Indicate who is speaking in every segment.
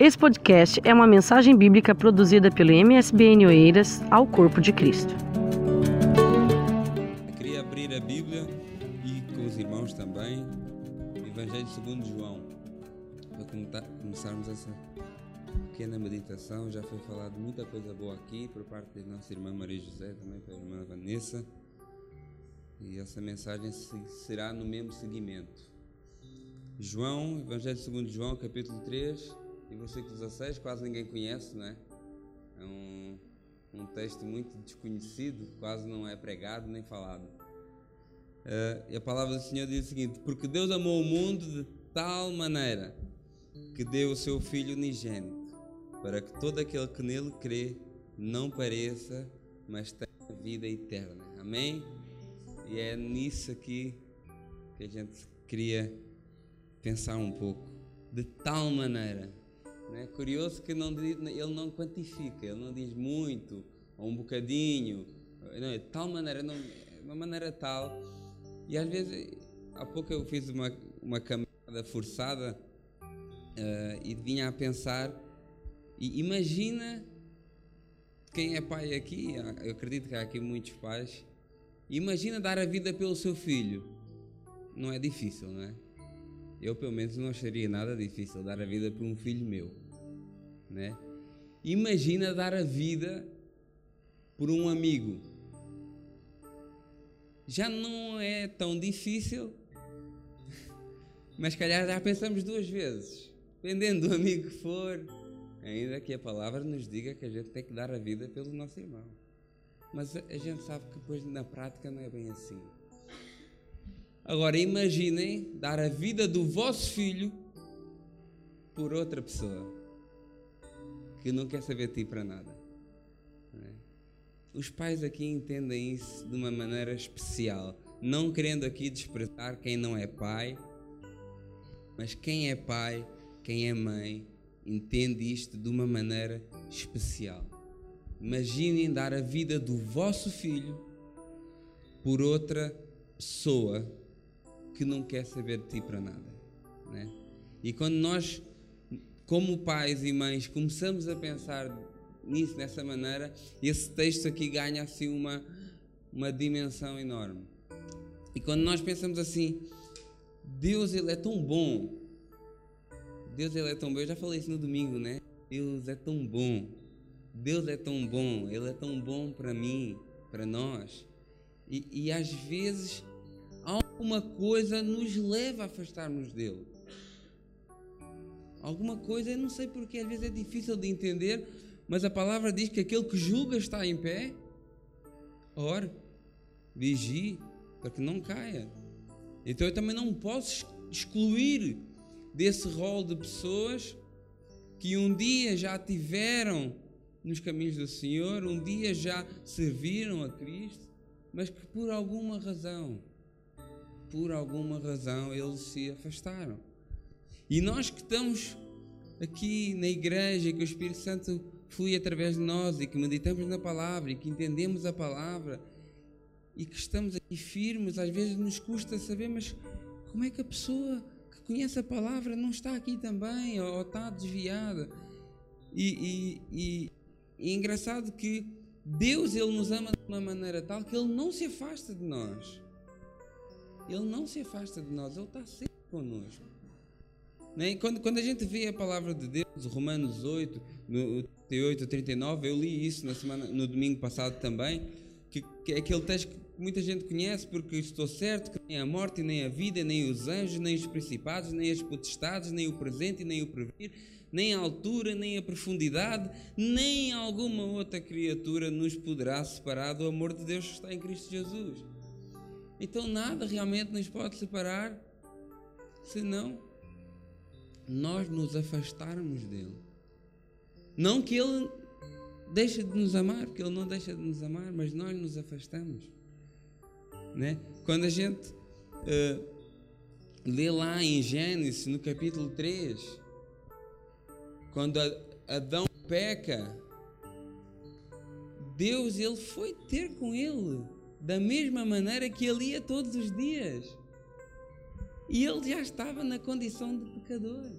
Speaker 1: Esse podcast é uma mensagem bíblica produzida pelo MSBN Oeiras ao Corpo de Cristo.
Speaker 2: Eu queria abrir a Bíblia e com os irmãos também, o Evangelho segundo João, para começarmos essa pequena meditação. Já foi falado muita coisa boa aqui por parte da nossa irmã Maria José, também pela irmã Vanessa. E essa mensagem será no mesmo seguimento. João, Evangelho segundo João, capítulo 3, e versículo 16, quase ninguém conhece, né? É um, um texto muito desconhecido, quase não é pregado nem falado. Uh, e a palavra do Senhor diz o seguinte: Porque Deus amou o mundo de tal maneira que deu o seu Filho unigênito, para que todo aquele que nele crê não pareça, mas tenha vida eterna. Amém? E é nisso aqui que a gente queria pensar um pouco. De tal maneira. Né? Curioso que não, ele não quantifica, ele não diz muito ou um bocadinho. Não, é de tal maneira, não, de uma maneira tal. E às vezes, há pouco eu fiz uma, uma caminhada forçada uh, e vinha a pensar. E imagina quem é pai aqui, eu acredito que há aqui muitos pais Imagina dar a vida pelo seu filho. Não é difícil, não é? Eu, pelo menos, não acharia nada difícil dar a vida por um filho meu, né? Imagina dar a vida por um amigo. Já não é tão difícil, mas calhar já pensamos duas vezes, dependendo do amigo que for, ainda que a palavra nos diga que a gente tem que dar a vida pelo nosso irmão. Mas a gente sabe que depois na prática não é bem assim. Agora imaginem dar a vida do vosso filho por outra pessoa que não quer saber de ti para nada. É? Os pais aqui entendem isso de uma maneira especial, não querendo aqui desprezar quem não é pai, mas quem é pai, quem é mãe, entende isto de uma maneira especial. Imaginem dar a vida do vosso filho por outra pessoa que não quer saber de ti para nada. Né? E quando nós, como pais e mães, começamos a pensar nisso dessa maneira, esse texto aqui ganha assim uma, uma dimensão enorme. E quando nós pensamos assim, Deus ele é tão bom, Deus ele é tão bom, eu já falei isso no domingo, né? Deus é tão bom. Deus é tão bom, Ele é tão bom para mim, para nós. E, e às vezes alguma coisa nos leva a afastarmos dele. Alguma coisa, eu não sei porque, às vezes é difícil de entender, mas a palavra diz que aquele que julga está em pé. Ore, vigie, para que não caia. Então eu também não posso excluir desse rol de pessoas que um dia já tiveram nos caminhos do Senhor, um dia já serviram a Cristo, mas que por alguma razão, por alguma razão, eles se afastaram. E nós que estamos aqui na igreja, que o Espírito Santo flui através de nós e que meditamos na palavra e que entendemos a palavra e que estamos aqui firmes, às vezes nos custa saber, mas como é que a pessoa que conhece a palavra não está aqui também ou, está desviada? E, e, e, e é engraçado que Deus ele nos ama de uma maneira tal que ele não se afasta de nós. Ele não se afasta de nós, ele está sempre connosco. Né? Quando, quando a gente vê a palavra de Deus, Romanos 8, no 38, 39, eu li isso na semana, no domingo passado também, que, que é aquele texto que muita gente conhece, porque estou certo que nem a morte, nem a vida, nem os anjos, nem os principados, nem as potestades, nem o presente, nem o porvir, nem a altura, nem a profundidade, nem alguma outra criatura nos poderá separar do amor de Deus que está em Cristo Jesus. Então nada realmente nos pode separar senão nós nos afastarmos dele. Não que ele deixe de nos amar, porque ele não deixa de nos amar, mas nós nos afastamos. Né? Quando a gente uh, lê lá em Gênesis, no capítulo 3, quando Adão peca, Deus ele foi ter com ele da mesma maneira que ele ia todos os dias. E ele já estava na condição de pecador.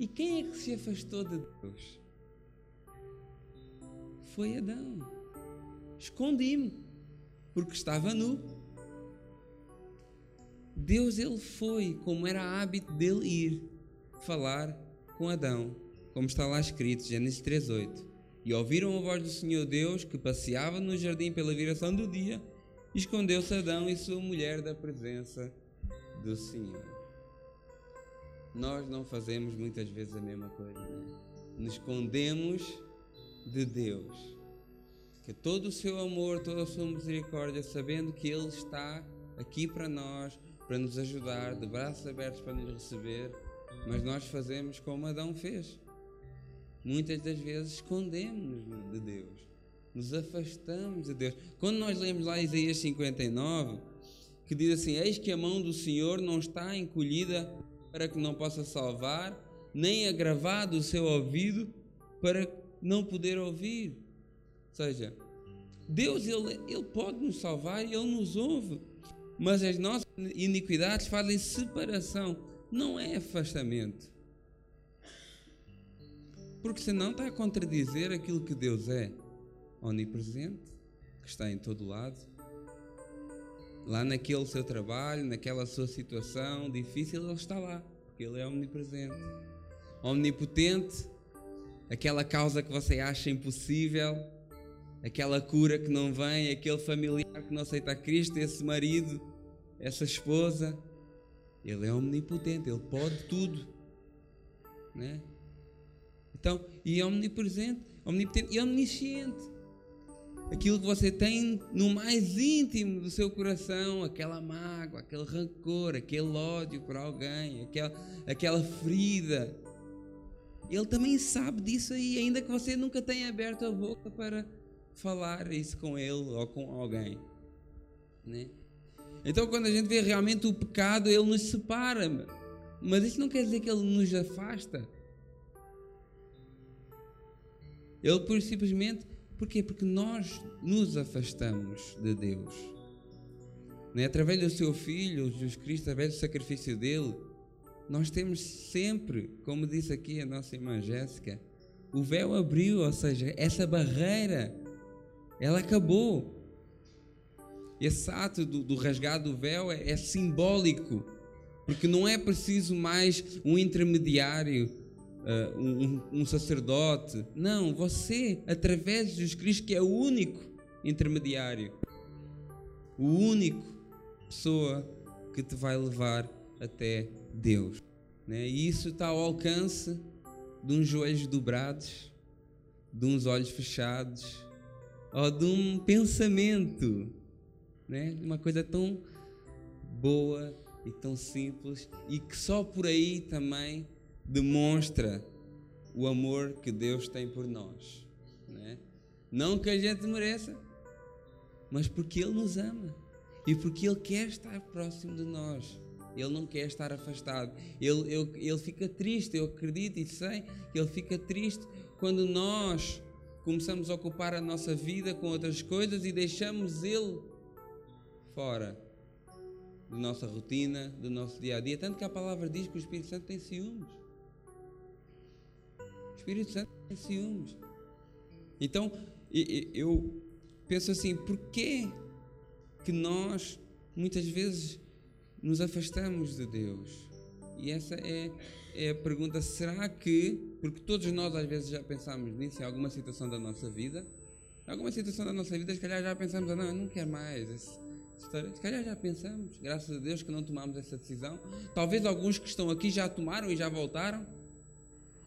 Speaker 2: E quem é que se afastou de Deus? Foi Adão. Escondi-me, porque estava nu. Deus ele foi, como era hábito dele ir falar com Adão, como está lá escrito, Gênesis 3:8. E ouviram a voz do Senhor Deus que passeava no jardim pela viração do dia, escondeu-se Adão e sua mulher da presença do Senhor. Nós não fazemos muitas vezes a mesma coisa, né? nos escondemos de Deus. Que todo o seu amor, toda a sua misericórdia, sabendo que Ele está aqui para nós, para nos ajudar, de braços abertos para nos receber, mas nós fazemos como Adão fez. Muitas das vezes escondemos-nos de Deus, nos afastamos de Deus. Quando nós lemos lá Isaías 59, que diz assim: Eis que a mão do Senhor não está encolhida para que não possa salvar, nem agravado o seu ouvido para não poder ouvir. Ou seja, Deus ele, ele pode nos salvar e Ele nos ouve, mas as nossas iniquidades fazem separação, não é afastamento. Porque senão está a contradizer aquilo que Deus é onipresente, que está em todo lado. Lá naquele seu trabalho, naquela sua situação difícil, Ele está lá, porque Ele é omnipresente. Omnipotente, aquela causa que você acha impossível, aquela cura que não vem, aquele familiar que não aceita Cristo, esse marido, essa esposa. Ele é omnipotente, ele pode tudo. Né? Então, e é omnipresente, omnipotente e omnisciente. Aquilo que você tem no mais íntimo do seu coração, aquela mágoa, aquele rancor, aquele ódio por alguém, aquela, aquela ferida. Ele também sabe disso aí, ainda que você nunca tenha aberto a boca para falar isso com ele ou com alguém. Né? Então, quando a gente vê realmente o pecado, ele nos separa. Mas isso não quer dizer que ele nos afasta. Ele simplesmente, porquê? Porque nós nos afastamos de Deus. Né? Através do seu Filho, Jesus Cristo, através do sacrifício dele, nós temos sempre, como disse aqui a nossa irmã Jéssica, o véu abriu, ou seja, essa barreira, ela acabou. Esse ato do, do rasgar do véu é, é simbólico, porque não é preciso mais um intermediário um, um, sacerdote. Não, você, através de Jesus Cristo, que é o único intermediário, o único pessoa que te vai levar até Deus. Né? E isso está ao alcance de uns joelhos dobrados, de uns olhos fechados, ou de um pensamento, né? uma coisa tão boa e tão simples e que só por aí também demonstra o amor que Deus tem por nós. Né? Não que a gente mereça, mas porque Ele nos ama e porque Ele quer estar próximo de nós. Ele não quer estar afastado. Ele, ele, ele fica triste, eu acredito e sei que Ele fica triste quando nós começamos a ocupar a nossa vida com outras coisas e deixamos Ele fora da nossa rotina, do nosso dia a dia. Tanto que a palavra diz que o Espírito Santo tem ciúmes. Espírito Santo tem ciúmes. Então, eu penso assim, por que que nós muitas vezes nos afastamos de Deus? E essa é, é a pergunta, será que, porque todos nós às vezes já pensamos nisso em alguma situação da nossa vida, em alguma situação da nossa vida, se calhar já pensamos, ah, não, eu não quero mais esse, história. Se calhar já pensamos, graças a Deus que não tomamos essa decisão. Talvez alguns que estão aqui já tomaram e já voltaram.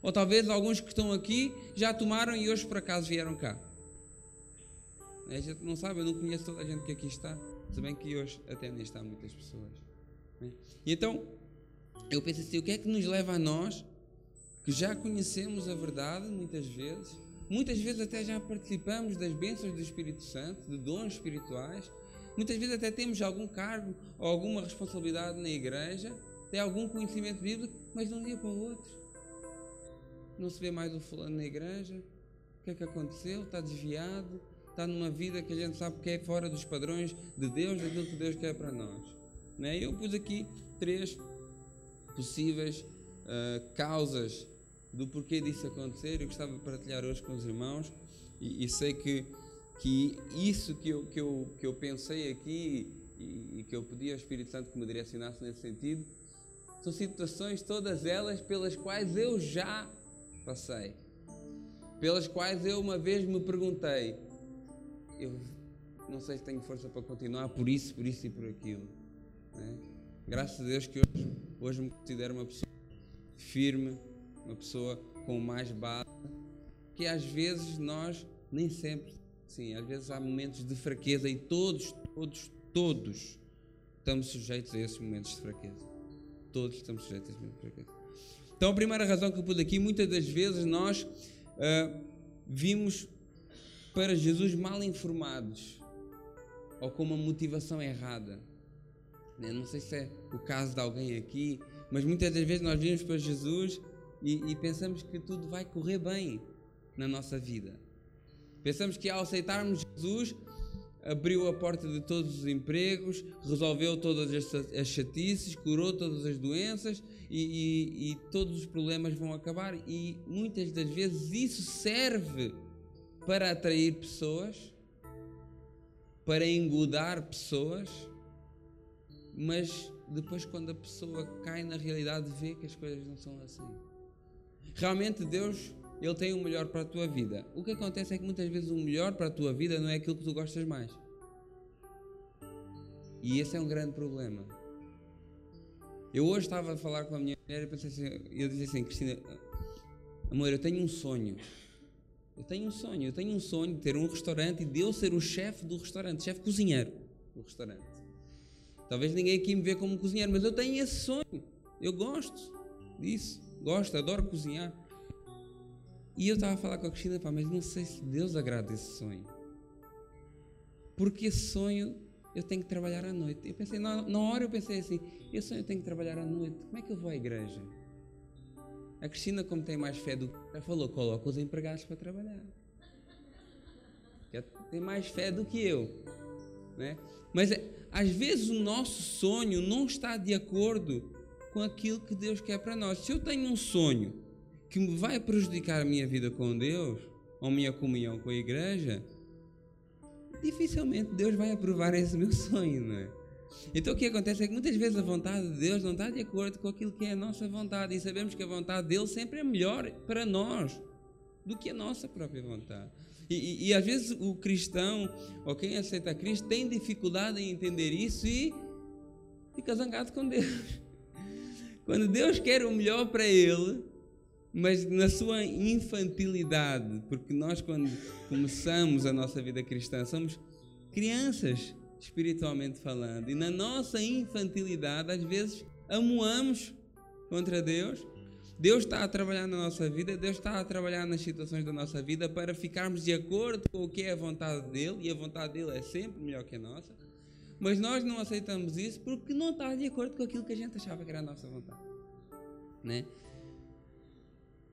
Speaker 2: Ou talvez alguns que estão aqui já tomaram e hoje por acaso vieram cá. A gente não sabe, eu não conheço toda a gente que aqui está. Se bem que hoje até nem está muitas pessoas. Né? E então, eu penso assim: o que é que nos leva a nós, que já conhecemos a verdade muitas vezes, muitas vezes até já participamos das bênçãos do Espírito Santo, de dons espirituais, muitas vezes até temos algum cargo ou alguma responsabilidade na igreja, tem algum conhecimento bíblico, mas de um dia para o outro não se vê mais o fulano na igreja. O que é que aconteceu? Está desviado, está numa vida que a gente sabe que é fora dos padrões de Deus, daquilo que Deus quer para nós. Né? Eu pus aqui três possíveis uh, causas do porquê disso acontecer. Eu gostava de partilhar hoje com os irmãos e, e sei que, que isso que eu, que, eu, que eu pensei aqui e, e que eu pedi ao Espírito Santo que me direcionasse nesse sentido são situações, todas elas, pelas quais eu já passei, pelas quais eu uma vez me perguntei: eu não sei se tenho força para continuar por isso, por isso e por aquilo. Né? Graças a Deus que hoje, hoje me considero uma pessoa firme, uma pessoa com mais base, que às vezes nós, nem sempre, sim, às vezes há momentos de fraqueza e todos, todos, todos estamos sujeitos a esses momentos de fraqueza. Todos estamos sujeitos a esses momentos de fraqueza. Então, a primeira razão que eu pude aqui, muitas das vezes nós uh, vimos para Jesus mal informados ou com uma motivação errada. Eu não sei se é o caso de alguém aqui, mas muitas das vezes nós vimos para Jesus e, e pensamos que tudo vai correr bem na nossa vida. Pensamos que ao aceitarmos Jesus, abriu a porta de todos os empregos, resolveu todas as chatices, curou todas as doenças e, e, e, todos os problemas vão acabar. E muitas das vezes isso serve para atrair pessoas, para engodar pessoas, mas depois, quando a pessoa cai na realidade, vê que as coisas não são assim. Realmente, Deus ele tem o melhor para a tua vida. O que acontece é que muitas vezes o melhor para a tua vida não é aquilo que tu gostas mais. E esse é um grande problema. Eu hoje estava a falar com a minha mulher e pensei assim, eu disse assim, Cristina, amor, eu tenho um sonho. Eu tenho um sonho, eu tenho um sonho de ter um restaurante e de eu ser o chefe do restaurante, chefe cozinheiro do restaurante. Talvez ninguém aqui me vê como cozinheiro, mas eu tenho esse sonho. Eu gosto disso, gosto, adoro cozinhar. E eu estava a falar com a Cristina, mas não sei se Deus agrada esse sonho. Porque esse sonho eu tenho que trabalhar à noite. Eu pensei, na, na hora eu pensei assim, esse sonho eu tenho que trabalhar à noite. Como é que eu vou à igreja? A Cristina, como tem mais fé do que ela falou, coloca os empregados para trabalhar. Tem mais fé do que eu. Né? Mas é, às vezes o nosso sonho não está de acordo com aquilo que Deus quer para nós. Se eu tenho um sonho que me vai prejudicar a minha vida com Deus, ou minha comunhão com a igreja, dificilmente Deus vai aprovar esse meu sonho, não é? Então o que acontece é que muitas vezes a vontade de Deus não está de acordo com aquilo que é a nossa vontade, e sabemos que a vontade dele sempre é melhor para nós do que a nossa própria vontade. E, e, e às vezes o cristão, ou quem aceita Cristo, tem dificuldade em entender isso e fica zangado com Deus. Quando Deus quer o melhor para ele, mas na sua infantilidade, porque nós, quando começamos a nossa vida cristã, somos crianças, espiritualmente falando, e na nossa infantilidade, às vezes, amoamos contra Deus. Deus está a trabalhar na nossa vida, Deus está a trabalhar nas situações da nossa vida para ficarmos de acordo com o que é a vontade dele, e a vontade dele é sempre melhor que a nossa, mas nós não aceitamos isso porque não está de acordo com aquilo que a gente achava que era a nossa vontade. Né?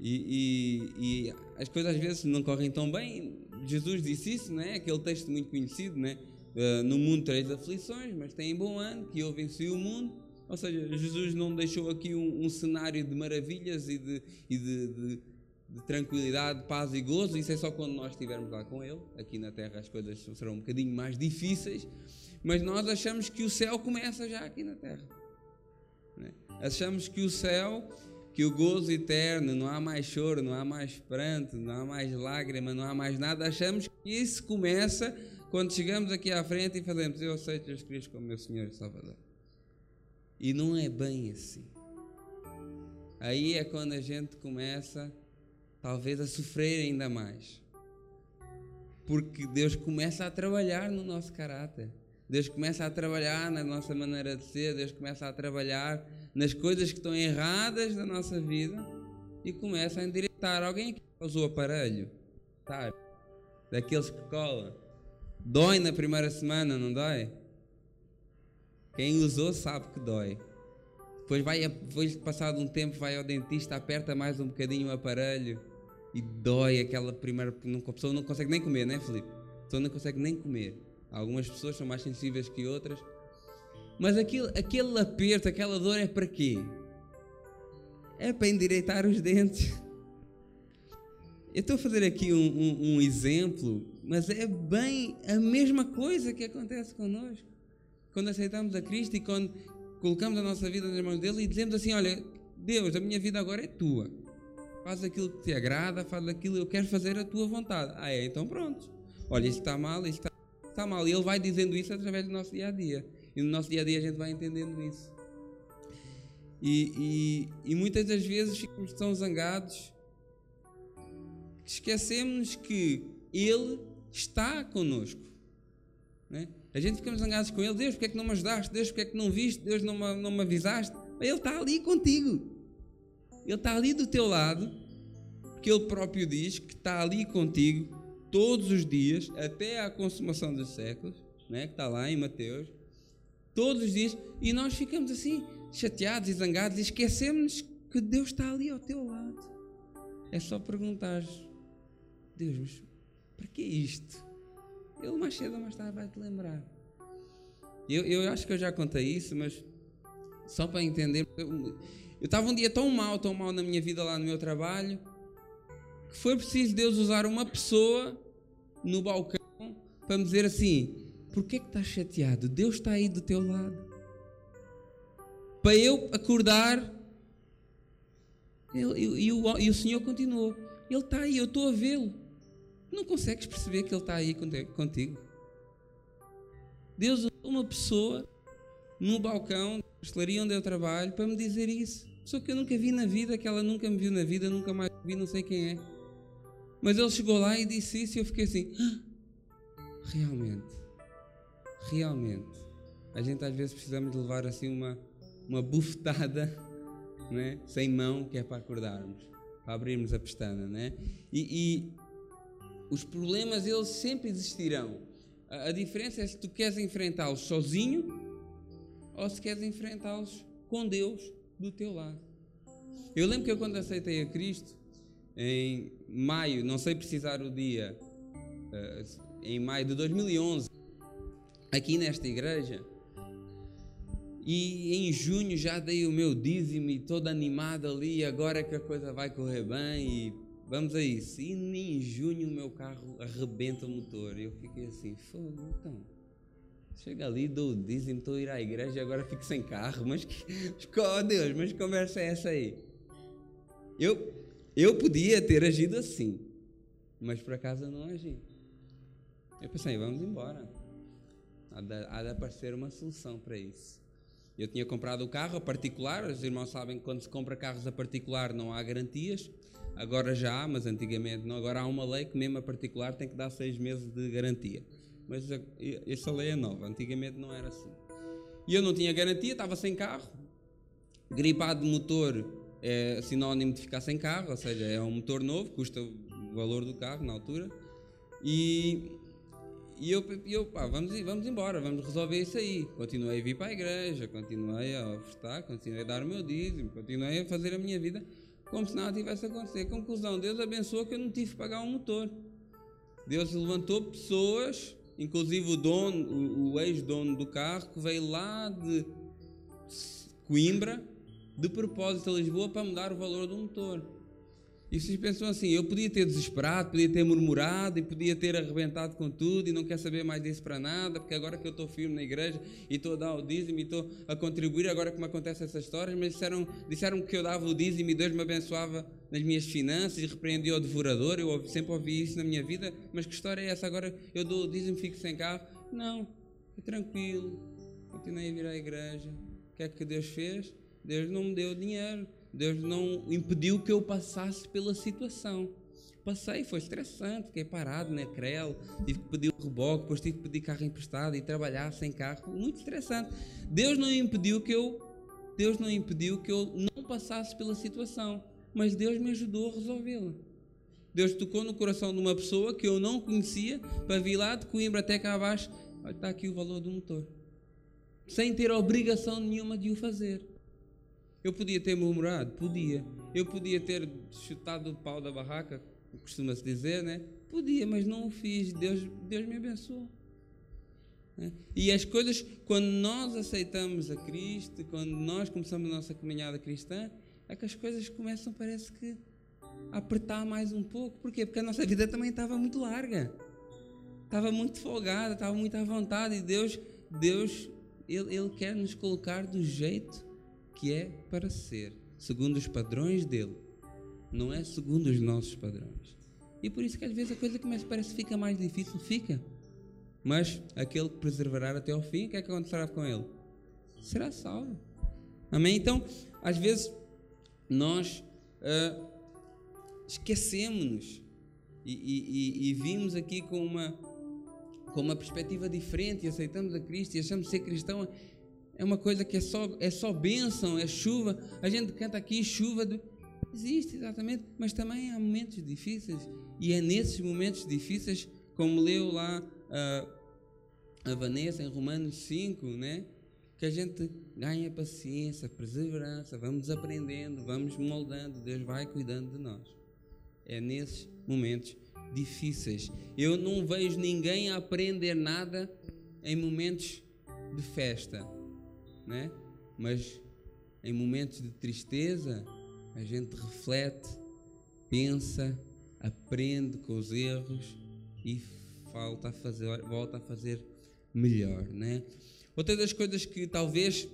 Speaker 2: E, e, e, as coisas às vezes não correm tão bem. Jesus disse isso, né? aquele texto muito conhecido, né? Uh, no mundo três aflições, mas tem bom ano, que eu venci o mundo. Ou seja, Jesus não deixou aqui um, um cenário de maravilhas e, de, e de, de, de, tranquilidade, paz e gozo. Isso é só quando nós estivermos lá com Ele. Aqui na Terra as coisas serão um bocadinho mais difíceis, mas nós achamos que o céu começa já aqui na Terra. Né? Achamos que o céu que o gozo eterno, não há mais choro, não há mais pranto, não há mais lágrima, não há mais nada. Achamos que isso começa quando chegamos aqui à frente e fazemos: Eu aceito Jesus Cristo como meu Senhor e Salvador. E não é bem assim. Aí é quando a gente começa, talvez, a sofrer ainda mais. Porque Deus começa a trabalhar no nosso caráter. Deus começa a trabalhar na nossa maneira de ser, Deus começa a trabalhar nas coisas que estão erradas da nossa vida e começa a endireitar. Alguém que usou o aparelho, sabe? Daqueles que colam. Dói na primeira semana, não dói? Quem usou sabe que dói. Depois, vai, depois passado um tempo, vai ao dentista, aperta mais um bocadinho o aparelho e dói aquela primeira. A pessoa não consegue nem comer, né, Felipe? A pessoa não consegue nem comer. Algumas pessoas são mais sensíveis que outras mas aquele, aquele aperto, aquela dor é para quê? É para endireitar os dentes. eu estou a fazer aqui um, um, um, exemplo, mas é bem a mesma coisa que acontece connosco. Quando aceitamos a Cristo e quando colocamos a nossa vida nas mãos dele e dizemos assim: Olha, Deus, a minha vida agora é tua. Faz aquilo que te agrada, faz aquilo que eu quero fazer a tua vontade. Ah, é? Então pronto. Olha, isto está mal, isto está, está mal. E ele vai dizendo isso através do nosso dia a dia. E no nosso dia a dia a gente vai entendendo isso. E, e, e muitas das vezes ficamos tão zangados que esquecemos que Ele está conosco. Né? A gente ficamos zangados com Ele. Deus, porque é que não me ajudaste? Deus, porque é que não viste? Deus, não me, não me avisaste? Mas Ele está ali contigo. Ele está ali do teu lado, porque Ele próprio diz que está ali contigo todos os dias, até a consumação dos séculos, né? que está lá em Mateus, todos os dias, e nós ficamos assim, chateados e zangados, e esquecemos que Deus está ali ao teu lado. É só perguntar Deus, mas para que isto? Ele mais cedo ou mais tarde vai te lembrar. Eu, eu acho que eu já contei isso, mas só para entender. Eu estava um dia tão mal, tão mal na minha vida lá no meu trabalho, que foi preciso Deus usar uma pessoa no balcão para me dizer assim: é que estás chateado? Deus está aí do teu lado. Para eu acordar, ele, e, e, o, e o Senhor continuou: Ele está aí, eu estou a vê-lo. Não consegues perceber que Ele está aí contigo? Deus usou uma pessoa no balcão da pastelaria onde eu trabalho para me dizer isso. Só que eu nunca vi na vida, que ela nunca me viu na vida, nunca mais vi, não sei quem é. Mas ele chegou lá e disse isso e eu fiquei assim: ah, realmente, realmente. A gente às vezes precisamos de levar assim uma, uma bufetada, né? sem mão, que é para acordarmos, para abrirmos a pestana. Né? E, e os problemas eles sempre existirão. A, a diferença é se tu queres enfrentá-los sozinho ou se queres enfrentá-los com Deus do teu lado. Eu lembro que eu quando aceitei a Cristo em maio, não sei precisar o dia, eh, em maio de 2011, aqui nesta igreja, e em junho já dei o meu dízimo e todo animado ali, agora que a coisa vai correr bem e Vamos a isso. E em junho o meu carro arrebenta o motor. E eu fiquei assim, fogo, então. Chega ali, dou o dízimo, estou a ir à igreja e agora fico sem carro. Mas que. Oh Deus, mas que conversa é essa aí? Eu, eu podia ter agido assim, mas por acaso não agi. Eu pensei, vamos embora. Há de, aparecer uma solução para isso. Eu tinha comprado o carro a particular, os irmãos sabem que quando se compra carros a particular não há garantias. Agora já há, mas antigamente não. Agora há uma lei que mesmo a particular tem que dar seis meses de garantia. Mas essa lei é nova, antigamente não era assim. E eu não tinha garantia, estava sem carro. Gripado de motor é sinónimo de ficar sem carro, ou seja, é um motor novo, custa o valor do carro na altura. E, e eu, eu pá, vamos, vamos embora, vamos resolver isso aí. Continuei a vir para a igreja, continuei a ofertar, continuei a dar o meu dízimo, continuei a fazer a minha vida como se nada tivesse acontecido. Conclusão: Deus abençoou que eu não tive que pagar um motor. Deus levantou pessoas, inclusive o dono, o, o ex-dono do carro, que veio lá de Coimbra, de propósito a Lisboa, para mudar o valor do motor. E vocês pensam assim: eu podia ter desesperado, podia ter murmurado e podia ter arrebentado com tudo e não quer saber mais disso para nada, porque agora que eu estou firme na igreja e estou a dar o dízimo e estou a contribuir, agora que me acontecem essas histórias, mas disseram, disseram que eu dava o dízimo e Deus me abençoava nas minhas finanças e repreendia o devorador. Eu sempre ouvi isso na minha vida, mas que história é essa? Agora eu dou o dízimo e fico sem carro? Não, é tranquilo, continuei a vir à igreja. O que é que Deus fez? Deus não me deu dinheiro Deus não impediu que eu passasse pela situação. Passei, foi estressante, fiquei parado na crel, tive que pedir o reboque, depois tive que pedir carro emprestado e trabalhar sem carro, muito estressante. Deus não impediu que eu Deus não impediu que eu não passasse pela situação, mas Deus me ajudou a resolvê-la. Deus tocou no coração de uma pessoa que eu não conhecia para vir lá de Coimbra até cá abaixo. Olha, está aqui o valor do motor. Sem ter obrigação nenhuma de o fazer. Eu podia ter murmurado? Podia. Eu podia ter chutado o pau da barraca, costuma-se dizer, né? Podia, mas não o fiz. Deus, Deus me abençoou. Né? E as coisas, quando nós aceitamos a Cristo, quando nós começamos a nossa caminhada cristã, é que as coisas começam, parece que apertar mais um pouco. Por quê? Porque a nossa vida também estava muito larga. Estava muito folgada, estava muito à vontade. E Deus, Deus, Ele, Ele quer nos colocar do jeito que é para ser, segundo os padrões dele. Não é segundo os nossos padrões. E por isso que às vezes a coisa começa, parece que fica mais difícil, fica. Mas aquele que perseverar até ao fim, o que é que acontecerá com ele? Será salvo. Amém? Então, às vezes, nós uh, esquecemos-nos e, e, e, vimos aqui com uma, com uma perspectiva diferente e aceitamos a Cristo e achamos ser cristão é uma coisa que é só, é só bênção, é chuva. A gente canta aqui chuva. Do... Existe, exatamente, mas também há momentos difíceis e é nesses momentos difíceis, como leu lá uh, a Vanessa em Romanos 5, né? que a gente ganha paciência, perseverança, vamos aprendendo, vamos moldando, Deus vai cuidando de nós. É nesses momentos difíceis. Eu não vejo ninguém aprender nada em momentos de festa, né? Mas em momentos de tristeza, a gente reflete, pensa, aprende com os erros e volta a fazer, volta a fazer melhor, né? Outra das coisas que talvez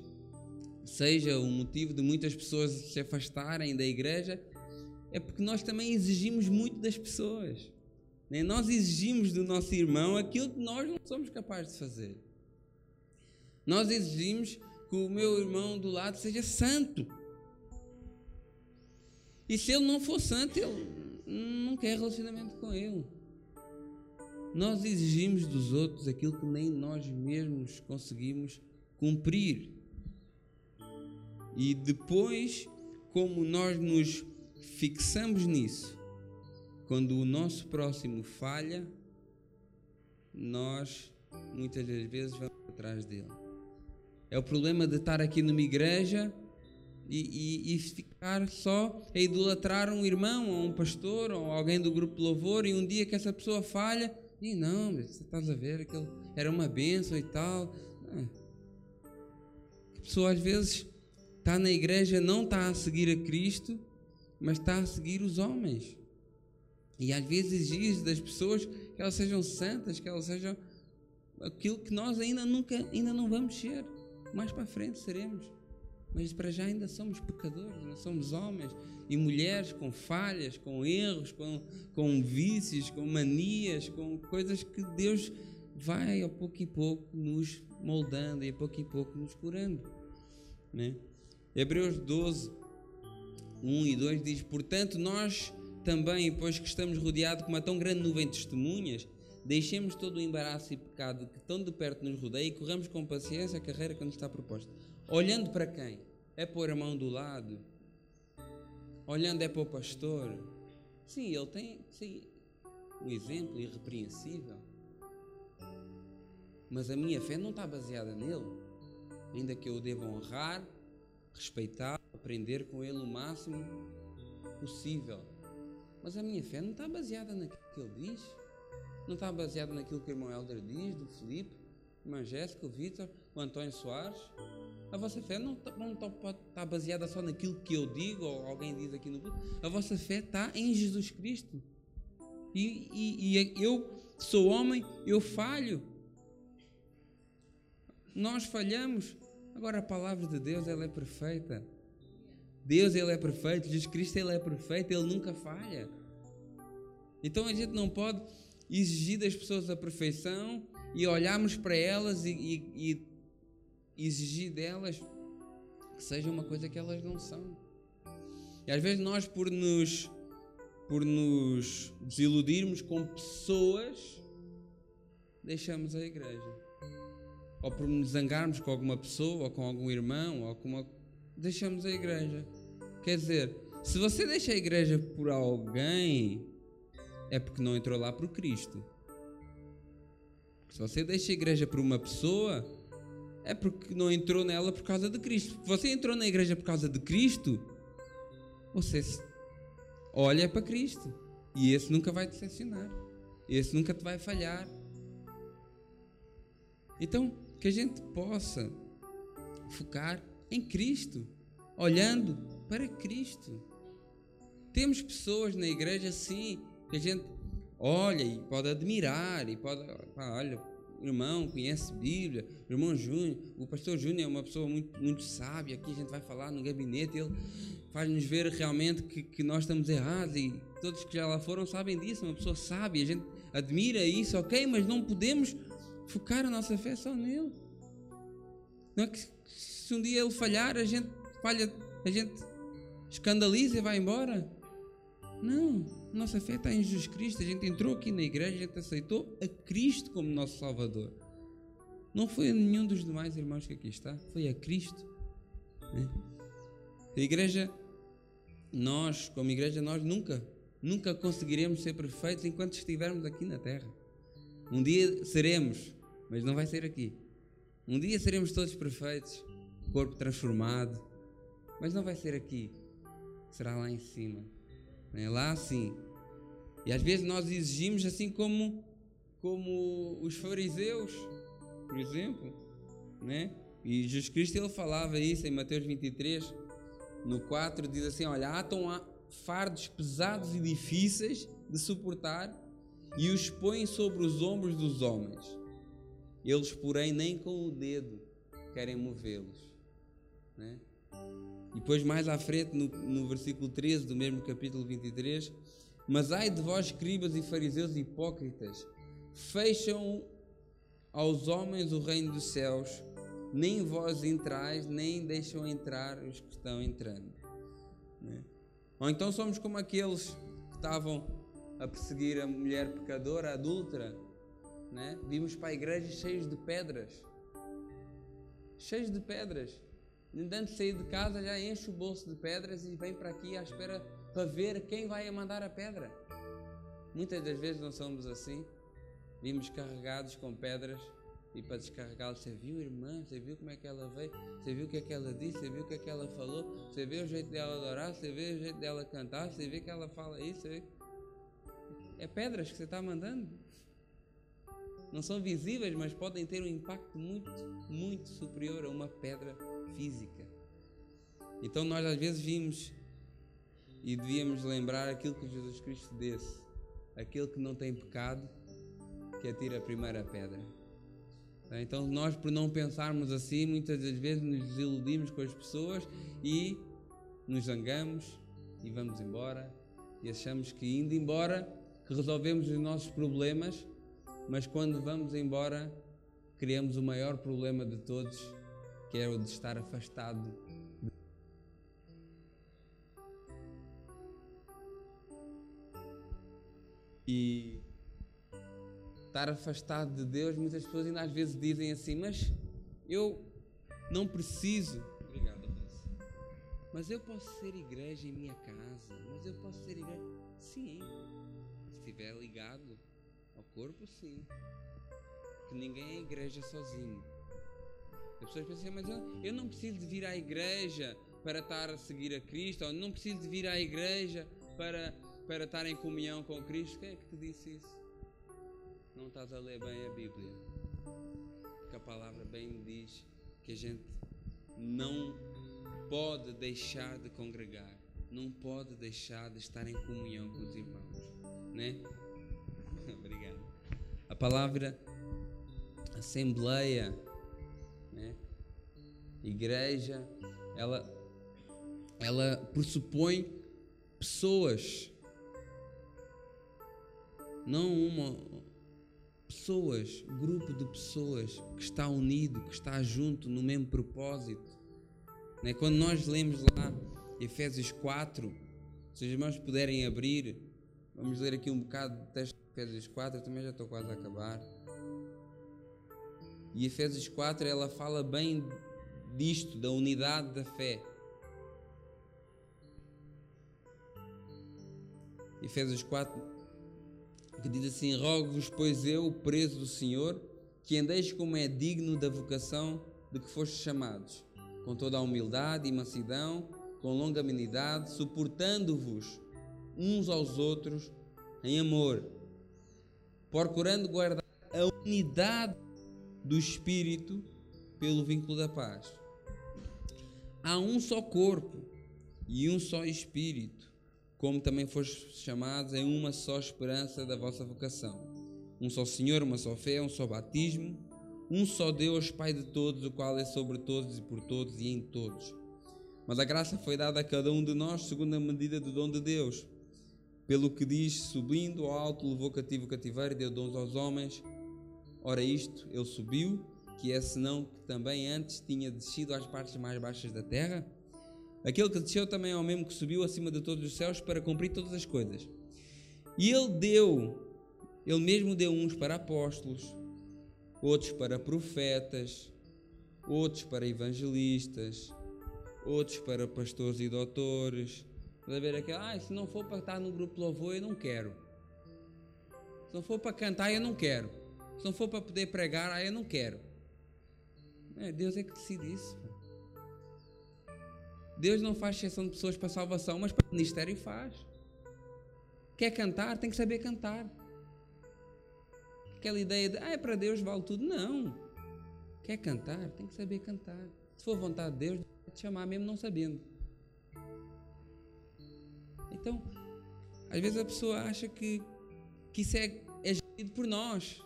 Speaker 2: seja o motivo de muitas pessoas se afastarem da igreja é porque nós também exigimos muito das pessoas. Né? Nós exigimos do nosso irmão aquilo que nós não somos capazes de fazer. Nós exigimos que o meu irmão do lado seja santo. E se ele não for santo, ele não quer relacionamento com ele. Nós exigimos dos outros aquilo que nem nós mesmos conseguimos cumprir. E depois, como nós nos fixamos nisso, quando o nosso próximo falha, nós muitas das vezes vamos atrás dele. É o problema de estar aqui numa igreja e, e, e, ficar só a idolatrar um irmão, ou um pastor, ou alguém do grupo de louvor, e um dia que essa pessoa falha, e não, você estás a ver, aquele era uma benção e tal. A pessoa às vezes está na igreja, não está a seguir a Cristo, mas está a seguir os homens. E às vezes exige das pessoas que elas sejam santas, que elas sejam aquilo que nós ainda nunca, ainda não vamos ser. Mais para frente seremos. Mas para já ainda somos pecadores, ainda somos homens e mulheres com falhas, com erros, com, com vícios, com manias, com coisas que Deus vai a pouco e pouco nos moldando e a pouco e pouco nos curando. Né? Hebreus 12, 1 e 2 diz: Portanto, nós também, pois que estamos rodeados com uma tão grande nuvem de testemunhas, deixemos todo o embaraço e pecado que tão de perto nos rodeia e corramos com paciência a carreira que nos está proposta. Olhando para quem? É pôr a mão do lado? Olhando é para o pastor? Sim, ele tem sim, um exemplo irrepreensível. Mas a minha fé não está baseada nele. Ainda que eu o deva honrar, respeitar, aprender com ele o máximo possível. Mas a minha fé não está baseada naquilo que ele diz. Não está baseada naquilo que o irmão Helder diz, do a irmã Jéssica, o Vitor, o Antônio Soares. A vossa fé não, tá, não tá, estar tá baseada só naquilo que eu digo ou alguém diz aqui no grupo. A vossa fé está em Jesus Cristo. E, e, e eu sou homem, eu falho. Nós falhamos. Agora a palavra de Deus ela é perfeita. Deus ele é perfeito, Jesus Cristo ele é perfeito, ele nunca falha. Então a gente não pode exigir das pessoas a perfeição e olharmos para elas e, e, e exigir delas que seja uma coisa que elas não são. E às vezes nós por nos por nos desiludirmos com pessoas deixamos a igreja. Ou por nos zangarmos com alguma pessoa, ou com algum irmão, ou com uma deixamos a igreja. Quer dizer, se você deixa a igreja por alguém, é porque não entrou lá por Cristo. Se você deixa a igreja por uma pessoa, é porque não entrou nela por causa de Cristo. Se você entrou na igreja por causa de Cristo, você olha para Cristo. E esse nunca vai te decepcionar. Esse nunca te vai falhar. Então, que a gente possa focar em Cristo, olhando para Cristo. temos pessoas na igreja, sim, que a gente olha e pode admirar e pode, olha, irmão conhece Bíblia, irmão Júnior, o pastor Júnior é uma pessoa muito, muito sábia, aqui a gente vai falar no gabinete, ele faz-nos ver realmente que, que nós estamos errados e todos que já lá foram sabem disso, uma pessoa sábia, a gente admira isso, ok, mas não podemos focar a nossa fé só nele. Não é que se um dia ele falhar, a gente falha, a gente escandaliza e vai embora. Não, nossa fé está em Jesus Cristo. A gente entrou aqui na igreja, a gente aceitou a Cristo como nosso Salvador. Não foi a nenhum dos demais irmãos que aqui está, foi a Cristo. Né? A igreja, nós, como igreja, nós nunca, nunca conseguiremos ser perfeitos enquanto estivermos aqui na terra. Um dia seremos, mas não vai ser aqui. Um dia seremos todos perfeitos, corpo transformado, mas não vai ser aqui. Será lá em cima. Né? Lá sim. E às vezes nós exigimos assim como, como os fariseus, por exemplo. Né? E Jesus Cristo ele falava isso em Mateus 23, no 4, diz assim: Olha, atam fardos pesados e difíceis de suportar e os põem sobre os ombros dos homens. Eles, porém, nem com o dedo querem movê-los. Né? E depois, mais à frente, no, no versículo 13 do mesmo capítulo 23, mas ai de vós, escribas e fariseus hipócritas, fecham aos homens o reino dos céus, nem vós entrais, nem deixam entrar os que estão entrando. Né? Ou então somos como aqueles que estavam a perseguir a mulher pecadora, a adúltera. Né? Vimos para a igreja cheios de pedras. Cheios de pedras. De sair de casa, já enche o bolso de pedras e vem para aqui à espera para ver quem vai mandar a pedra. Muitas das vezes não somos assim. Vimos carregados com pedras e para descarregá-los, você viu, irmã? Você viu como é que ela veio? Você viu o que é que ela disse? Você viu o que é que ela falou? Você vê o jeito dela adorar? Você vê o jeito dela cantar? Você vê que ela fala isso? É pedras que você está mandando. Não são visíveis, mas podem ter um impacto muito, muito superior a uma pedra física. Então nós às vezes vimos e devíamos lembrar aquilo que Jesus Cristo disse: aquele que não tem pecado, que atira a primeira pedra. Tá? Então nós, por não pensarmos assim, muitas das vezes nos desiludimos com as pessoas e nos zangamos e vamos embora e achamos que indo embora que resolvemos os nossos problemas, mas quando vamos embora criamos o maior problema de todos, que é o de estar afastado. E estar afastado de Deus, muitas pessoas ainda às vezes dizem assim, mas eu não preciso. Obrigado, Mas eu posso ser igreja em minha casa, mas eu posso ser igreja. Sim, se estiver ligado ao corpo, sim. Que ninguém é igreja sozinho. As pessoas pensam, mas eu, eu não preciso de vir à igreja para estar a seguir a Cristo, ou não preciso de vir à igreja para, para estar em comunhão com Cristo. Quem é que te disse isso? Não estás a ler bem a Bíblia. Porque a palavra bem diz que a gente não pode deixar de congregar, não pode deixar de estar em comunhão com os irmãos, né? Obrigado. A palavra assembleia né? Igreja, ela, ela pressupõe pessoas, não uma pessoas, grupo de pessoas que está unido, que está junto no mesmo propósito. Né? Quando nós lemos lá Efésios 4, se os irmãos puderem abrir, vamos ler aqui um bocado do texto de Efésios 4, eu também já estou quase a acabar. E Efésios 4 ela fala bem disto, da unidade da fé. Efésios 4 que diz assim: Rogo-vos, pois eu, preso do Senhor, que andeis como é digno da vocação de que fostes chamados, com toda a humildade e mansidão, com longanimidade, suportando-vos uns aos outros em amor, procurando guardar a unidade do Espírito pelo vínculo da paz. Há um só corpo e um só Espírito, como também foste chamados em uma só esperança da vossa vocação. Um só Senhor, uma só fé, um só batismo, um só Deus, Pai de todos, o qual é sobre todos e por todos e em todos. Mas a graça foi dada a cada um de nós segundo a medida do dom de Deus. Pelo que diz, subindo ao alto, levou cativo o cativeiro deu dons aos homens. Ora, isto, ele subiu, que é senão que também antes tinha descido às partes mais baixas da terra? Aquele que desceu também é o mesmo que subiu acima de todos os céus para cumprir todas as coisas. E ele deu, ele mesmo deu uns para apóstolos, outros para profetas, outros para evangelistas, outros para pastores e doutores. Vai ver aquele, ah, se não for para estar no grupo louvor, eu não quero. Se não for para cantar, eu não quero. Se não for para poder pregar, aí eu não quero. É, Deus é que decide isso. Deus não faz exceção de pessoas para salvação, mas para o ministério faz. Quer cantar, tem que saber cantar. Aquela ideia de, ah, é para Deus vale tudo. Não. Quer cantar, tem que saber cantar. Se for vontade de Deus, vai te chamar mesmo não sabendo. Então, às vezes a pessoa acha que, que isso é, é gerido por nós.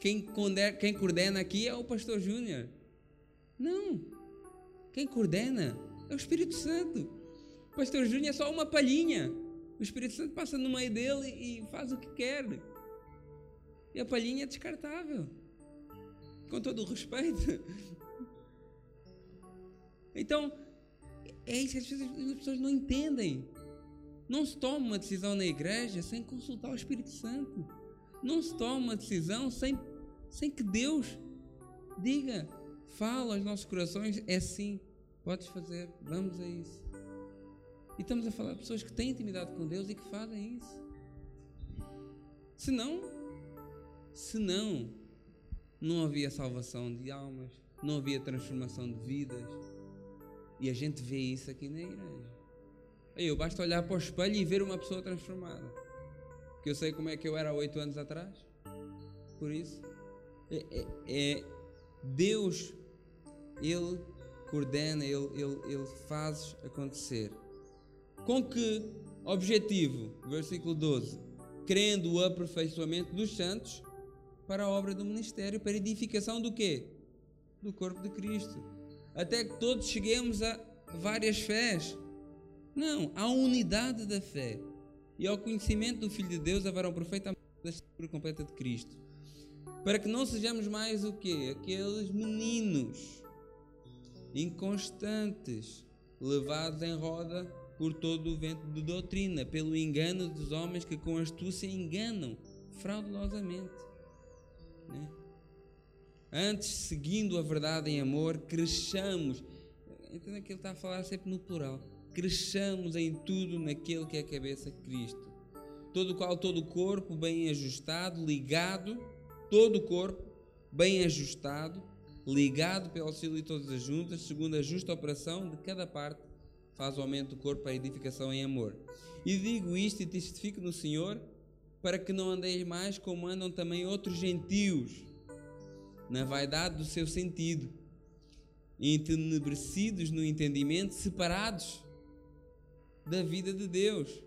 Speaker 2: Que quem, quem coordena aqui é o pastor Júnior. Não. Quem coordena é o Espírito Santo. O pastor Júnior é só uma palhinha. O Espírito Santo passa no meio dele e faz o que quer. E a palhinha é descartável. Com todo o respeito. Então, é isso que as pessoas não entendem. Não se toma uma decisão na igreja sem consultar o Espírito Santo. Não se toma uma decisão sem, sem que Deus diga, fala aos nossos corações, é sim, podes fazer, vamos a isso. E estamos a falar de pessoas que têm intimidade com Deus e que fazem isso. Se não, se não, não havia salvação de almas, não havia transformação de vidas e a gente vê isso aqui na igreja. Eu basta olhar para o espelho e ver uma pessoa transformada. Que eu sei como é que eu era há oito anos atrás. Por isso, é, é, é, Deus, Ele coordena, Ele, Ele, Ele faz acontecer. Com que objetivo? Versículo 12: Crendo o aperfeiçoamento dos santos para a obra do ministério, para a edificação do quê? Do corpo de Cristo até que todos cheguemos a várias fés. Não, a unidade da fé e ao conhecimento do Filho de Deus haverão perfeitamente da estatura completa de Cristo. Para que não sejamos mais o quê? Aqueles meninos inconstantes, levados em roda por todo o vento de doutrina, pelo engano dos homens que com astúcia enganam fraudulosamente. Né? Antes, seguindo a verdade em amor, cresçamos. Entenda que ele está a falar sempre no plural. Cresçamos em tudo naquele que é a cabeça Cristo. Todo o qual, todo o corpo bem ajustado, ligado, todo o corpo bem ajustado, ligado pelo auxílio de todas as juntas, segundo a justa operação de cada parte, faz o aumento do corpo para edificação em amor. E digo isto e testifico no Senhor, para que não andeis mais como andam também outros gentios na vaidade do seu sentido, entenebrecidos no entendimento, separados da vida de Deus,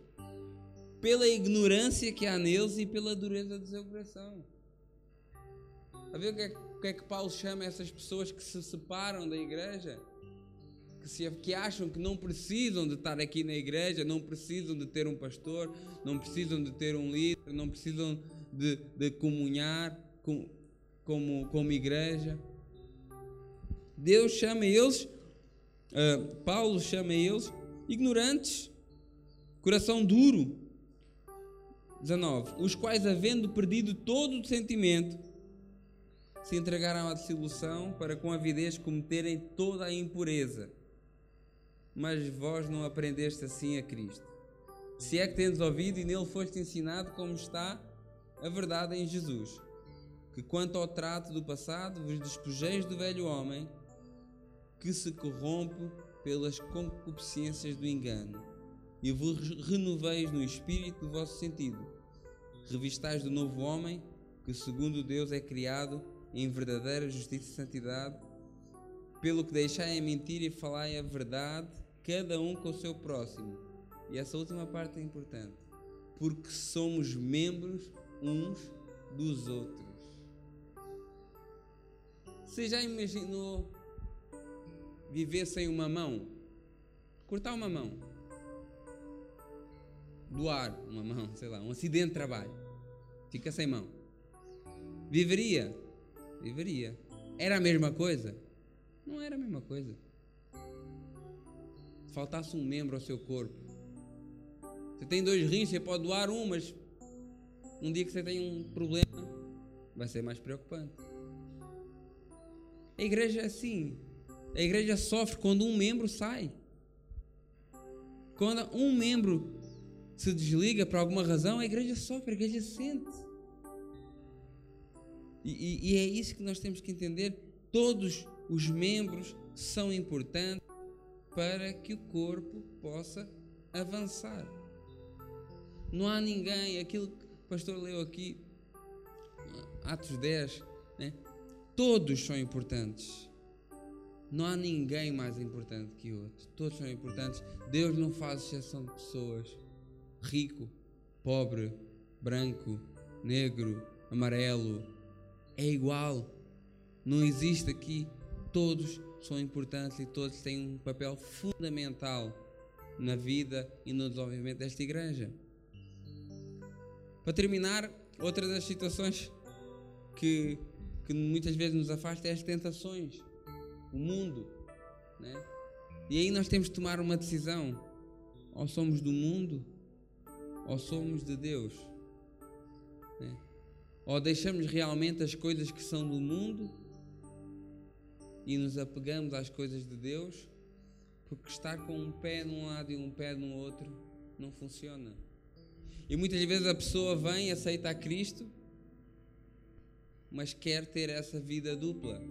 Speaker 2: pela ignorância que há neles e pela dureza do seu coração. A ver o que, é, o que é que Paulo chama essas pessoas que se separam da igreja? Que, se, que acham que não precisam de estar aqui na igreja, não precisam de ter um pastor, não precisam de ter um líder, não precisam de, de comunhar com, como, como igreja. Deus chama eles, uh, Paulo chama eles ignorantes, coração duro. 19. Os quais, havendo perdido todo o sentimento, se entregaram à desilusão para com avidez cometerem toda a impureza. Mas vós não aprendeste assim a Cristo. Se é que tendes ouvido e nele foste ensinado como está a verdade em Jesus que quanto ao trato do passado vos despojeis do velho homem que se corrompe pelas concupiscências do engano e vos renoveis no espírito do vosso sentido. Revistais do novo homem que segundo Deus é criado em verdadeira justiça e santidade, pelo que deixai a mentira e falai a verdade, cada um com o seu próximo, E essa última parte é importante. Porque somos membros uns dos outros. Você já imaginou viver sem uma mão? Cortar uma mão. Doar uma mão, sei lá, um acidente de trabalho. Fica sem mão. Viveria? Viveria. Era a mesma coisa? Não era a mesma coisa. Se faltasse um membro ao seu corpo. Você tem dois rins, você pode doar um, mas um dia que você tem um problema, vai ser mais preocupante. A igreja é assim. A igreja sofre quando um membro sai. Quando um membro se desliga por alguma razão, a igreja sofre, a igreja sente. E, e, e é isso que nós temos que entender. Todos os membros são importantes para que o corpo possa avançar. Não há ninguém, aquilo que o pastor leu aqui, Atos 10, né? todos são importantes. Não há ninguém mais importante que outro. Todos são importantes. Deus não faz exceção de pessoas. Rico, pobre, branco, negro, amarelo. É igual. Não existe aqui. Todos são importantes e todos têm um papel fundamental na vida e no desenvolvimento desta igreja. Para terminar, outra das situações que, que muitas vezes nos afasta é as tentações o mundo. Né? E aí nós temos de tomar uma decisão: ou somos do mundo, ou somos de Deus. Ou deixamos realmente as coisas que são do mundo e nos apegamos às coisas de Deus, porque estar com um pé num lado e um pé no outro não funciona. E muitas vezes a pessoa vem, aceita a Cristo, mas quer ter essa vida dupla.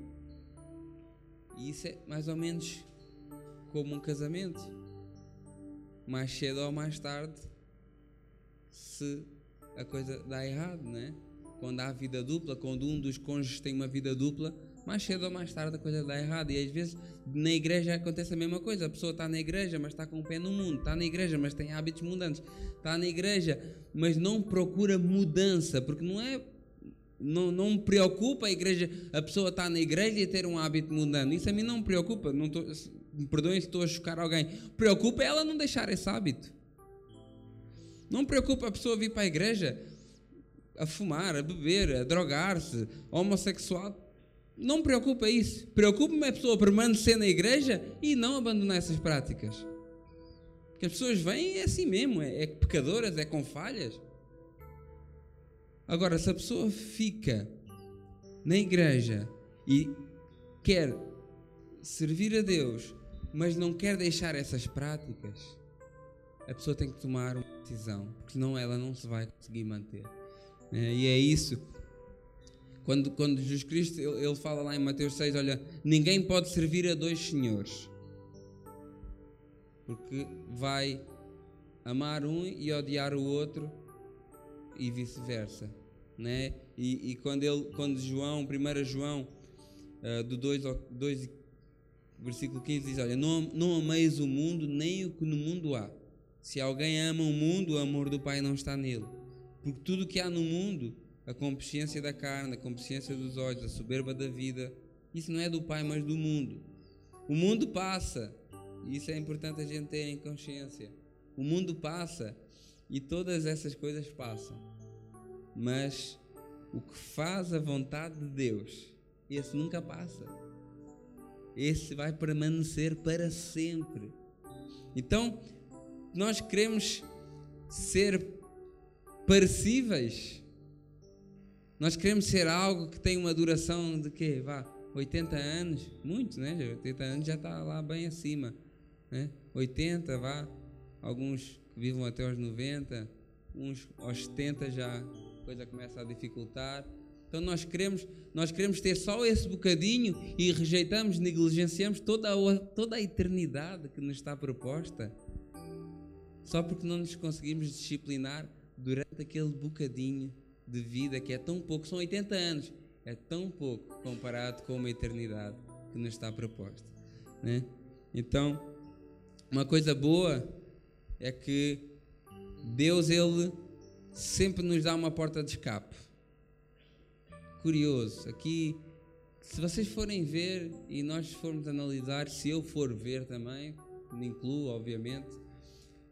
Speaker 2: E isso é mais ou menos como um casamento. Mais cedo ou mais tarde, se a coisa dá errado, né? Quando há vida dupla, quando um dos cônjuges tem uma vida dupla, mais cedo ou mais tarde a coisa dá errado. E às vezes na igreja acontece a mesma coisa. A pessoa está na igreja, mas está com o pé no mundo. Está na igreja, mas tem hábitos mudantes. Está na igreja, mas não procura mudança, porque não é não, não me preocupa a igreja, a pessoa estar na igreja e ter um hábito mundano. Isso a mim não me preocupa. Não tô, me perdoem se estou a chocar alguém. Preocupa ela não deixar esse hábito. Não preocupa a pessoa vir para a igreja a fumar, a beber, a drogar-se, homossexual. Não preocupa isso. Preocupa-me a pessoa permanecer na igreja e não abandonar essas práticas. Porque as pessoas vêm é assim mesmo, é, é pecadoras, é com falhas. Agora, se a pessoa fica na igreja e quer servir a Deus, mas não quer deixar essas práticas, a pessoa tem que tomar uma decisão, porque senão ela não se vai conseguir manter. É, e é isso. Quando, quando Jesus Cristo ele, ele fala lá em Mateus 6: Olha, ninguém pode servir a dois senhores, porque vai amar um e odiar o outro, e vice-versa né? E, e, quando ele, quando João, 1 João, uh, do 2, 2, versículo 15 diz: Olha, não, não ameis o mundo, nem o que no mundo há. Se alguém ama o mundo, o amor do Pai não está nele. Porque tudo que há no mundo, a consciência da carne, a consciência dos olhos, a soberba da vida, isso não é do Pai, mas do mundo. O mundo passa, e isso é importante a gente ter em consciência. O mundo passa e todas essas coisas passam. Mas o que faz a vontade de Deus, esse nunca passa. Esse vai permanecer para sempre. Então, nós queremos ser parecíveis. Nós queremos ser algo que tem uma duração de quê? Vá, 80 anos, muitos, né? 80 anos já está lá bem acima, né? 80, vá, alguns vivam até os 90, uns aos 70 já coisa começa a dificultar. Então nós queremos, nós queremos ter só esse bocadinho e rejeitamos, negligenciamos toda a, toda a eternidade que nos está proposta, só porque não nos conseguimos disciplinar durante aquele bocadinho de vida que é tão pouco, são 80 anos, é tão pouco comparado com uma eternidade que nos está proposta. Né? Então, uma coisa boa é que Deus, Ele sempre nos dá uma porta de escape. Curioso, aqui, se vocês forem ver e nós formos analisar, se eu for ver também, me incluo, obviamente,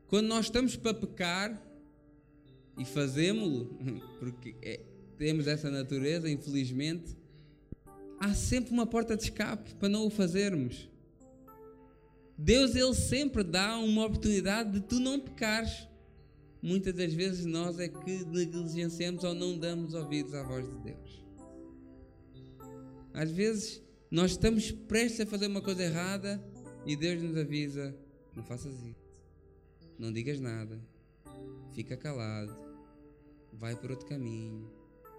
Speaker 2: quando nós estamos para pecar e fazemos-lo, porque é, temos essa natureza, infelizmente, há sempre uma porta de escape para não o fazermos. Deus ele sempre dá uma oportunidade de tu não pecares. Muitas das vezes nós é que negligenciamos ou não damos ouvidos à voz de Deus. Às vezes nós estamos prestes a fazer uma coisa errada e Deus nos avisa: não faças isso, não digas nada, fica calado, vai por outro caminho.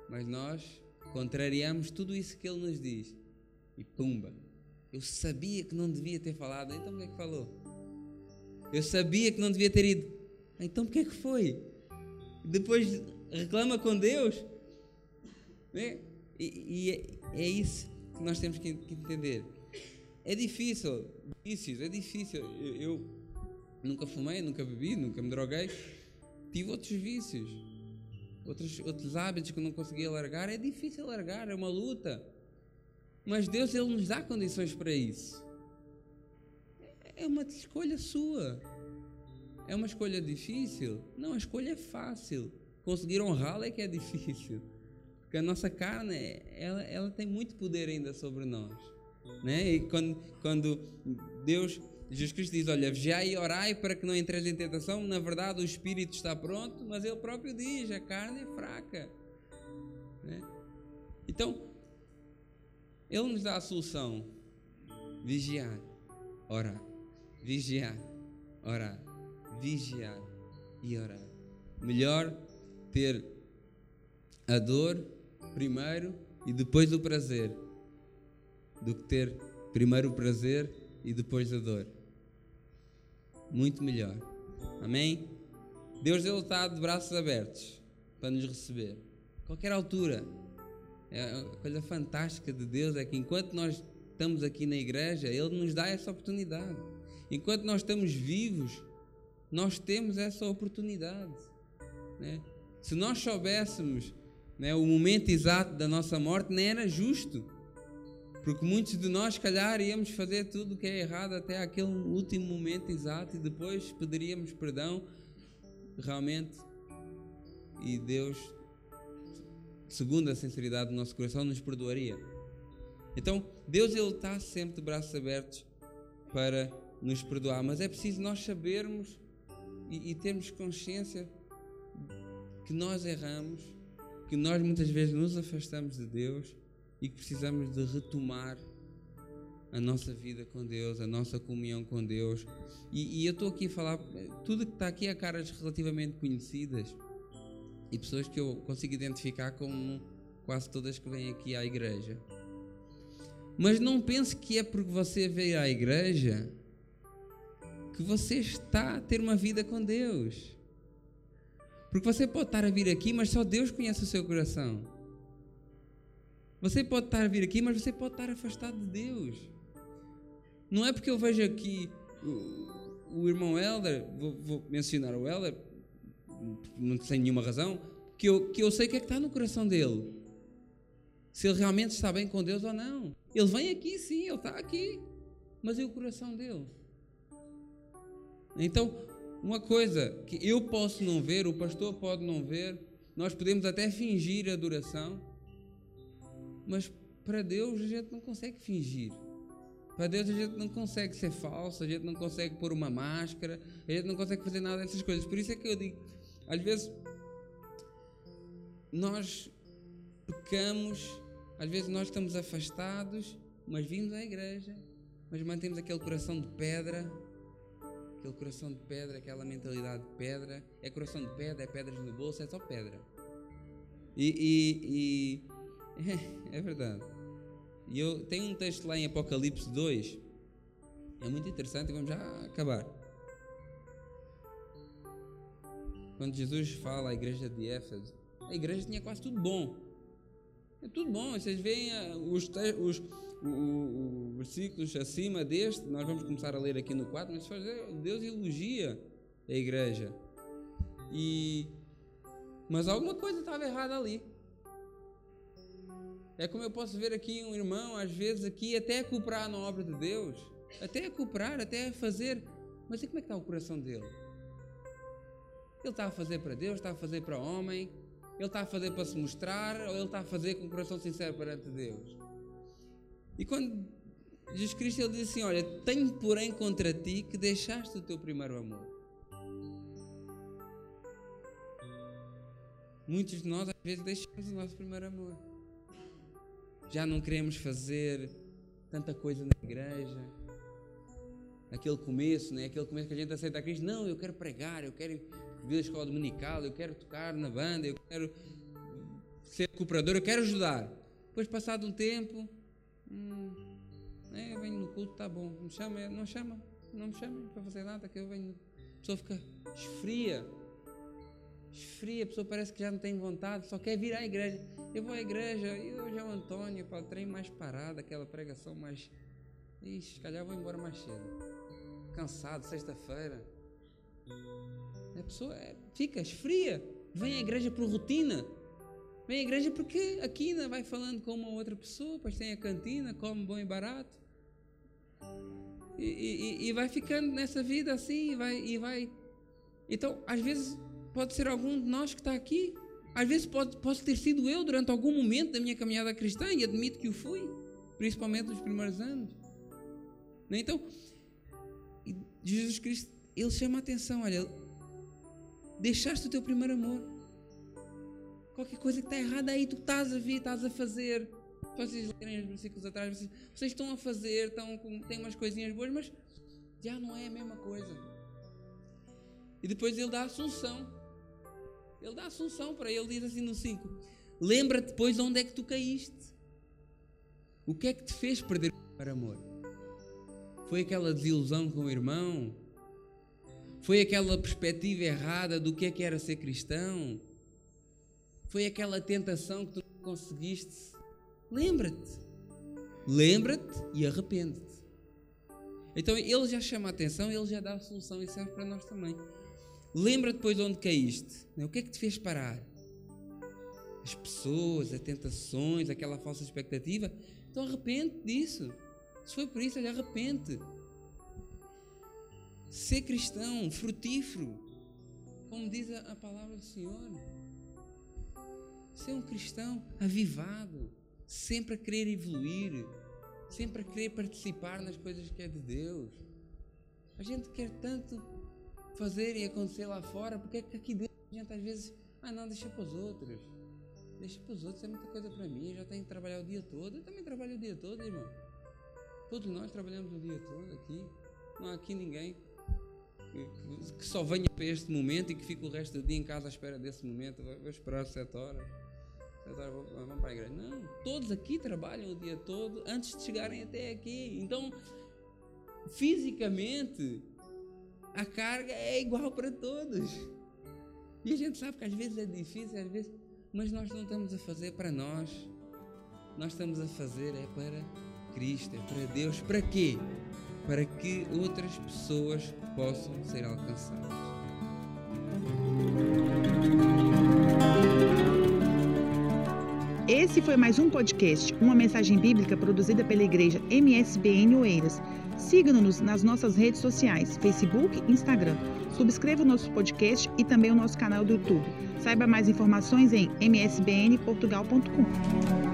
Speaker 2: Mas nós contrariamos tudo isso que Ele nos diz e pumba. Eu sabia que não devia ter falado, então por que é que falou? Eu sabia que não devia ter ido, então por que é que foi? Depois reclama com Deus. Né? E, e é, é, isso que nós temos que, que entender. É difícil, vícios, é difícil. Eu, eu, nunca fumei, nunca bebi, nunca me droguei. Tive outros vícios, outros, outros hábitos que não conseguia largar. É difícil largar, é uma luta. Mas Deus ele nos dá condições para isso. É uma escolha sua. É uma escolha difícil? Não, a escolha é fácil. Conseguir honrá-la é que é difícil. Porque a nossa carne, ela, ela tem muito poder ainda sobre nós. Né? E quando, quando Deus, Jesus Cristo diz: Olha, vigiai e orai para que não entreis em tentação, na verdade o espírito está pronto, mas Ele próprio diz: a carne é fraca. Né? Então, Ele nos dá a solução: vigiar, orar, vigiar, orar vigiar e orar. Melhor ter a dor primeiro e depois o prazer do que ter primeiro o prazer e depois a dor. Muito melhor. Amém? Deus ele está de braços abertos para nos receber. Qualquer altura. É a coisa fantástica de Deus é que enquanto nós estamos aqui na igreja, Ele nos dá essa oportunidade. Enquanto nós estamos vivos, nós temos essa oportunidade. Né? Se nós soubéssemos né, o momento exato da nossa morte, nem era justo. Porque muitos de nós, calhar, íamos fazer tudo o que é errado até aquele último momento exato e depois pediríamos perdão realmente. E Deus, segundo a sinceridade do nosso coração, nos perdoaria. Então, Deus ele está sempre de braços abertos para nos perdoar, mas é preciso nós sabermos e, e termos consciência que nós erramos, que nós muitas vezes nos afastamos de Deus e que precisamos de retomar a nossa vida com Deus, a nossa comunhão com Deus. E, e eu estou aqui a falar, tudo que está aqui é caras relativamente conhecidas e pessoas que eu consigo identificar como quase todas que vêm aqui à igreja. Mas não pense que é porque você veio à igreja que você está a ter uma vida com Deus. Porque você pode estar a vir aqui, mas só Deus conhece o seu coração. Você pode estar a vir aqui, mas você pode estar afastado de Deus. Não é porque eu vejo aqui o, o irmão Helder, vou, vou, mencionar o Helder, não sem nenhuma razão, que eu, que eu sei o que é que está no coração dele. Se ele realmente está bem com Deus ou não. Ele vem aqui, sim, ele está aqui. Mas e o coração dele? Então, uma coisa que eu posso não ver, o pastor pode não ver, nós podemos até fingir adoração, mas para Deus a gente não consegue fingir. Para Deus a gente não consegue ser falso, a gente não consegue pôr uma máscara, a gente não consegue fazer nada dessas coisas. Por isso é que eu digo, às vezes nós pecamos, às vezes nós estamos afastados, mas vimos à igreja, mas mantemos aquele coração de pedra, aquele coração de pedra, aquela mentalidade de pedra. É coração de pedra, é pedras no bolso, é só pedra. E, e, e é, verdade. E eu tenho um texto lá em Apocalipse 2, é muito interessante vamos já acabar. Quando Jesus fala à igreja de Éfeso, a igreja tinha quase tudo bom. É tudo bom, vocês veem ah, os, os, os versículos acima deste, nós vamos começar a ler aqui no 4, mas Deus elogia a igreja. E mas alguma coisa estava errada ali. É como eu posso ver aqui um irmão, às vezes aqui, até cooperar na obra de Deus, até cooperar, até fazer, mas e como é que está o coração dele? Ele está a fazer para Deus, está a fazer para o homem, ele está a fazer para se mostrar, ou ele está a fazer com o coração sincero perante Deus? E quando Jesus Cristo ele diz assim: Olha, tenho porém contra ti que deixaste o teu primeiro amor. Muitos de nós às vezes deixamos o nosso primeiro amor. Já não queremos fazer tanta coisa na igreja. Aquele começo, né? Aquele começo que a gente aceita a Cristo. Não, eu quero pregar, eu quero vir à escola dominical, eu quero tocar na banda, eu quero ser cooperador, eu quero ajudar. Depois, passado um tempo, hum, é, eu venho no culto, tá bom. Me chama, não chama, não me chama para fazer nada, que eu venho. A pessoa fica esfria. Esfria, a pessoa parece que já não tem vontade, só quer vir à igreja. Eu vou à igreja, e hoje é o Antônio, para trem mais parado, aquela pregação mais. Ixi, se calhar vou embora mais cedo. Cansado, sexta-feira. A pessoa é, fica esfria. Vem à igreja por rotina. Vem à igreja porque aqui vai falando com uma outra pessoa, depois tem a cantina, come bom e barato. E, e, e vai ficando nessa vida assim, e vai, e vai. Então, às vezes, pode ser algum de nós que está aqui. Às vezes, pode, posso ter sido eu durante algum momento da minha caminhada cristã, e admito que o fui, principalmente nos primeiros anos. Né? Então, Jesus Cristo, ele chama a atenção: olha, deixaste o teu primeiro amor. Qualquer coisa que está errada aí, tu estás a ver, estás a fazer. Vocês lerem os versículos atrás, vocês, vocês estão a fazer, estão com, têm umas coisinhas boas, mas já não é a mesma coisa. E depois ele dá a assunção. Ele dá a assunção para ele, diz assim no 5: Lembra-te depois de onde é que tu caíste. O que é que te fez perder o amor? Foi aquela desilusão com o irmão? Foi aquela perspectiva errada do que é que era ser cristão? Foi aquela tentação que tu não conseguiste. Lembra-te. Lembra-te e arrepende-te. Então ele já chama a atenção, ele já dá a solução e serve para nós também. Lembra depois de onde caíste. Né? O que é que te fez parar? As pessoas, as tentações, aquela falsa expectativa. Então arrepende disso. Se foi por isso, arrepende. Ser cristão, frutífero, como diz a, a palavra do Senhor. Ser um cristão avivado, sempre a querer evoluir, sempre a querer participar nas coisas que é de Deus. A gente quer tanto fazer e acontecer lá fora, porque é que aqui dentro a gente às vezes, ah não, deixa para os outros. Deixa para os outros, é muita coisa para mim, eu já tenho que trabalhar o dia todo. Eu também trabalho o dia todo, irmão. Todos nós trabalhamos o dia todo aqui. Não há aqui ninguém que só venha para este momento e que fique o resto do dia em casa à espera desse momento. Vou esperar sete horas vamos para a igreja. Não, todos aqui trabalham o dia todo antes de chegarem até aqui. Então, fisicamente, a carga é igual para todos. E a gente sabe que às vezes é difícil, às vezes, mas nós não estamos a fazer para nós. Nós estamos a fazer é para Cristo, é para Deus. Para quê? Para que outras pessoas possam ser alcançadas.
Speaker 3: Esse foi mais um podcast, uma mensagem bíblica produzida pela igreja MSBN Oeiras. Siga-nos nas nossas redes sociais, Facebook e Instagram. Subscreva o nosso podcast e também o nosso canal do YouTube. Saiba mais informações em msbnportugal.com.